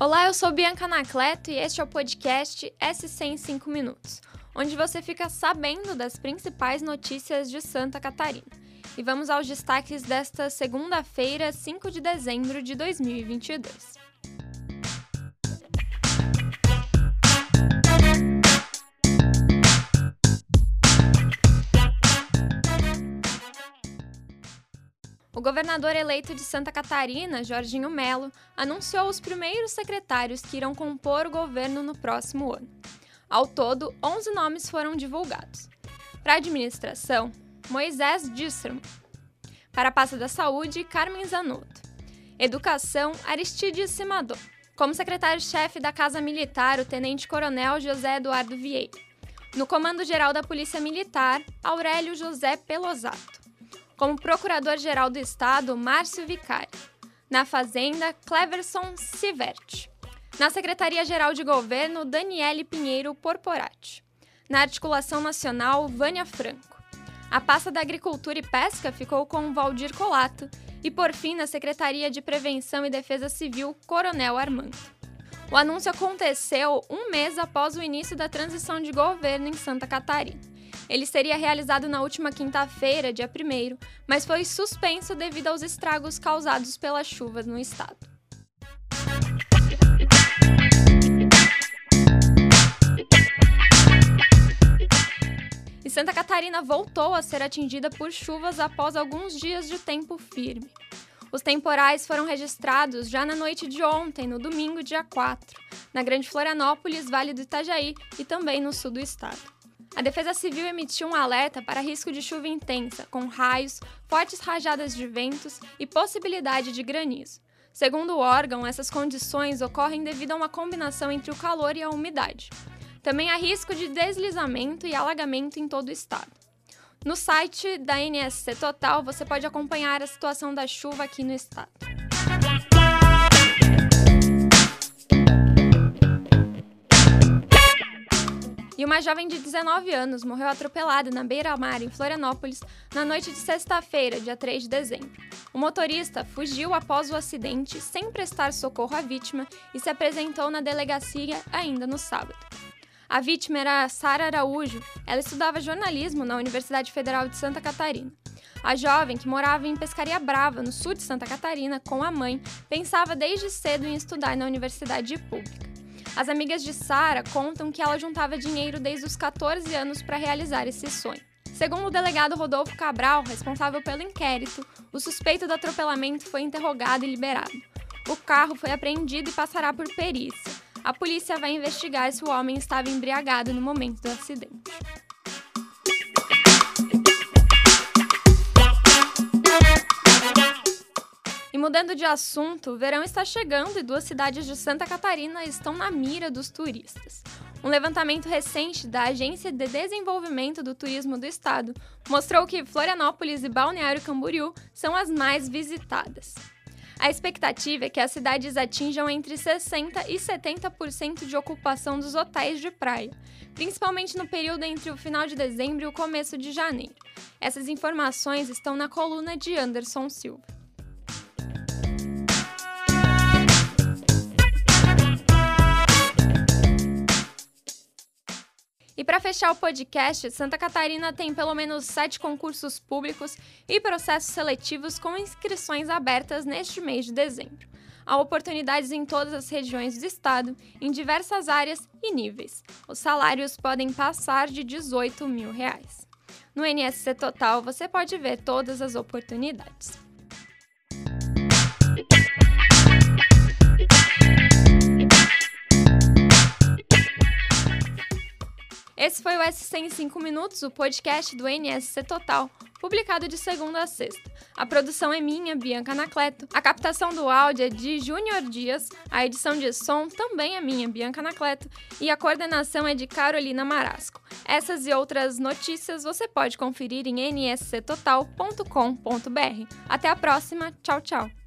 Olá, eu sou Bianca Anacleto e este é o podcast SC em 5 minutos, onde você fica sabendo das principais notícias de Santa Catarina. E vamos aos destaques desta segunda-feira, 5 de dezembro de 2022. O governador eleito de Santa Catarina, Jorginho Melo, anunciou os primeiros secretários que irão compor o governo no próximo ano. Ao todo, 11 nomes foram divulgados. Para a administração, Moisés Disserman. Para a pasta da Saúde, Carmen Zanotto. Educação, Aristides Simador. Como secretário-chefe da Casa Militar, o tenente-coronel José Eduardo Vieira. No Comando-Geral da Polícia Militar, Aurélio José Pelosato como Procurador-Geral do Estado, Márcio Vicari. Na Fazenda, Cleverson Sivert. Na Secretaria-Geral de Governo, Daniele Pinheiro Porporati. Na Articulação Nacional, Vânia Franco. A pasta da Agricultura e Pesca ficou com Valdir Colato. E, por fim, na Secretaria de Prevenção e Defesa Civil, Coronel Armando. O anúncio aconteceu um mês após o início da transição de governo em Santa Catarina. Ele seria realizado na última quinta-feira, dia 1, mas foi suspenso devido aos estragos causados pelas chuvas no estado. E Santa Catarina voltou a ser atingida por chuvas após alguns dias de tempo firme. Os temporais foram registrados já na noite de ontem, no domingo, dia 4, na Grande Florianópolis, Vale do Itajaí e também no sul do estado. A Defesa Civil emitiu um alerta para risco de chuva intensa, com raios, fortes rajadas de ventos e possibilidade de granizo. Segundo o órgão, essas condições ocorrem devido a uma combinação entre o calor e a umidade. Também há risco de deslizamento e alagamento em todo o estado. No site da NSC Total, você pode acompanhar a situação da chuva aqui no estado. E uma jovem de 19 anos morreu atropelada na beira-mar, em Florianópolis, na noite de sexta-feira, dia 3 de dezembro. O motorista fugiu após o acidente sem prestar socorro à vítima e se apresentou na delegacia ainda no sábado. A vítima era Sara Araújo. Ela estudava jornalismo na Universidade Federal de Santa Catarina. A jovem, que morava em Pescaria Brava, no sul de Santa Catarina, com a mãe, pensava desde cedo em estudar na universidade pública. As amigas de Sara contam que ela juntava dinheiro desde os 14 anos para realizar esse sonho. Segundo o delegado Rodolfo Cabral, responsável pelo inquérito, o suspeito do atropelamento foi interrogado e liberado. O carro foi apreendido e passará por perícia. A polícia vai investigar se o homem estava embriagado no momento do acidente. Mudando de assunto, o verão está chegando e duas cidades de Santa Catarina estão na mira dos turistas. Um levantamento recente da Agência de Desenvolvimento do Turismo do Estado mostrou que Florianópolis e Balneário Camboriú são as mais visitadas. A expectativa é que as cidades atinjam entre 60% e 70% de ocupação dos hotéis de praia, principalmente no período entre o final de dezembro e o começo de janeiro. Essas informações estão na coluna de Anderson Silva. Para fechar o podcast, Santa Catarina tem pelo menos sete concursos públicos e processos seletivos com inscrições abertas neste mês de dezembro. Há oportunidades em todas as regiões do estado, em diversas áreas e níveis. Os salários podem passar de 18 mil reais. No NSC Total você pode ver todas as oportunidades. Esse foi o SC em 5 Minutos, o podcast do NSC Total, publicado de segunda a sexta. A produção é minha, Bianca Anacleto. A captação do áudio é de Júnior Dias. A edição de som também é minha, Bianca Anacleto. E a coordenação é de Carolina Marasco. Essas e outras notícias você pode conferir em nsctotal.com.br. Até a próxima. Tchau, tchau.